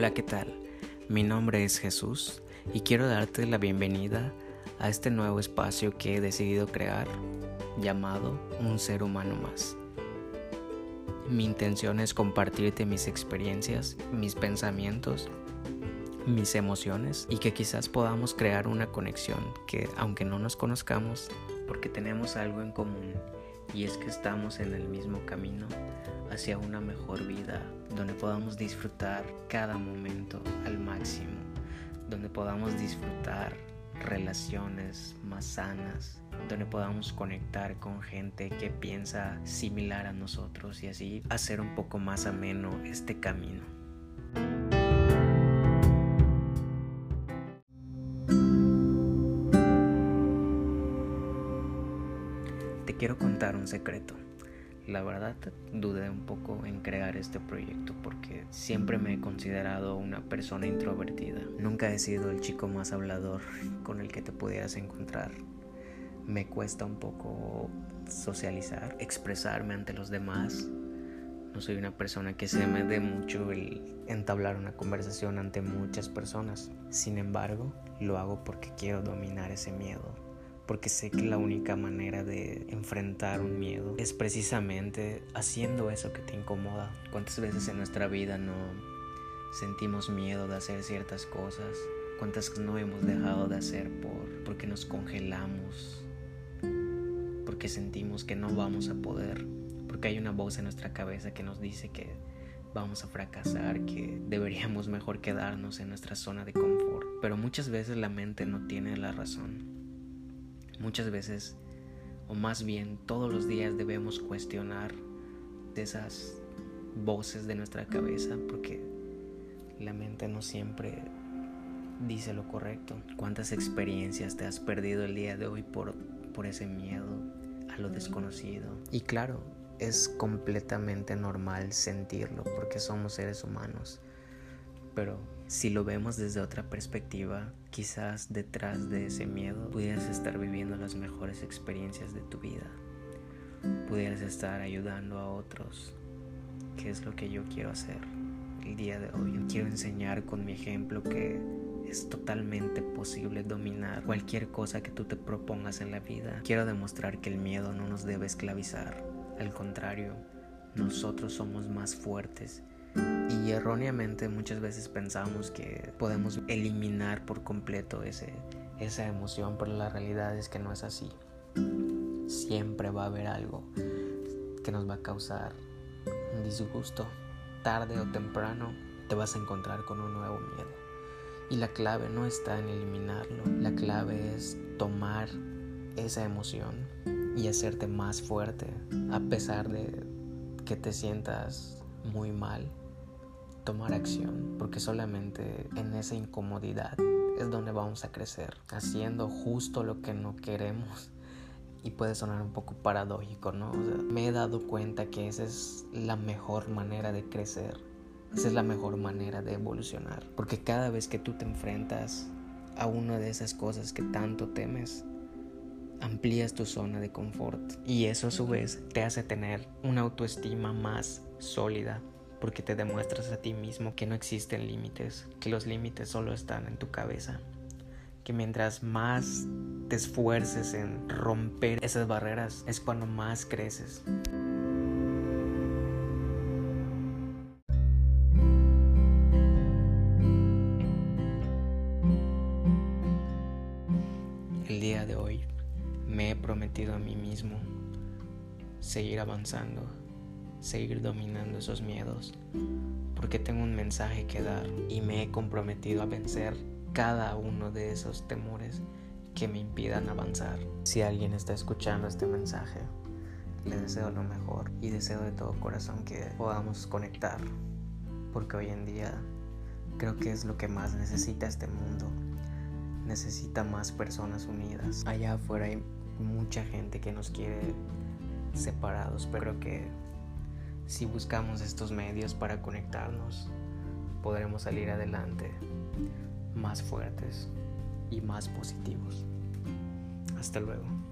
Hola, ¿qué tal? Mi nombre es Jesús y quiero darte la bienvenida a este nuevo espacio que he decidido crear llamado Un ser humano más. Mi intención es compartirte mis experiencias, mis pensamientos, mis emociones y que quizás podamos crear una conexión que aunque no nos conozcamos, porque tenemos algo en común y es que estamos en el mismo camino hacia una mejor vida, donde podamos disfrutar cada momento al máximo, donde podamos disfrutar relaciones más sanas, donde podamos conectar con gente que piensa similar a nosotros y así hacer un poco más ameno este camino. Te quiero contar un secreto. La verdad dudé un poco en crear este proyecto porque siempre me he considerado una persona introvertida. Nunca he sido el chico más hablador con el que te pudieras encontrar. Me cuesta un poco socializar, expresarme ante los demás. No soy una persona que se me dé mucho el entablar una conversación ante muchas personas. Sin embargo, lo hago porque quiero dominar ese miedo porque sé que la única manera de enfrentar un miedo es precisamente haciendo eso que te incomoda. ¿Cuántas veces en nuestra vida no sentimos miedo de hacer ciertas cosas? ¿Cuántas no hemos dejado de hacer por porque nos congelamos? Porque sentimos que no vamos a poder, porque hay una voz en nuestra cabeza que nos dice que vamos a fracasar, que deberíamos mejor quedarnos en nuestra zona de confort. Pero muchas veces la mente no tiene la razón Muchas veces, o más bien todos los días debemos cuestionar esas voces de nuestra cabeza porque la mente no siempre dice lo correcto. ¿Cuántas experiencias te has perdido el día de hoy por, por ese miedo a lo desconocido? Y claro, es completamente normal sentirlo porque somos seres humanos. Pero si lo vemos desde otra perspectiva, quizás detrás de ese miedo pudieras estar viviendo las mejores experiencias de tu vida. Pudieras estar ayudando a otros, que es lo que yo quiero hacer el día de hoy. quiero enseñar con mi ejemplo que es totalmente posible dominar cualquier cosa que tú te propongas en la vida. Quiero demostrar que el miedo no nos debe esclavizar. Al contrario, nosotros somos más fuertes y erróneamente muchas veces pensamos que podemos eliminar por completo ese, esa emoción, pero la realidad es que no es así. Siempre va a haber algo que nos va a causar un disgusto. Tarde o temprano te vas a encontrar con un nuevo miedo. Y la clave no está en eliminarlo, la clave es tomar esa emoción y hacerte más fuerte a pesar de que te sientas muy mal tomar acción, porque solamente en esa incomodidad es donde vamos a crecer, haciendo justo lo que no queremos. Y puede sonar un poco paradójico, ¿no? me he dado cuenta que esa es la mejor manera de crecer, esa es la mejor manera de evolucionar, porque cada vez que tú te enfrentas a una de esas cosas que tanto temes, amplías tu zona de confort y eso a su vez te hace tener una autoestima más sólida porque te demuestras a ti mismo que no existen límites, que los límites solo están en tu cabeza, que mientras más te esfuerces en romper esas barreras es cuando más creces. Prometido a mí mismo seguir avanzando seguir dominando esos miedos, porque tengo un mensaje que dar y me he comprometido a vencer cada uno de esos temores que me impidan avanzar. Si alguien está escuchando este mensaje, le deseo lo mejor y deseo de todo corazón que podamos conectar, porque hoy en día creo que es lo que más necesita este mundo. Necesita más personas unidas. Allá afuera hay mucha gente que nos quiere separados, pero que si buscamos estos medios para conectarnos, podremos salir adelante más fuertes y más positivos. Hasta luego.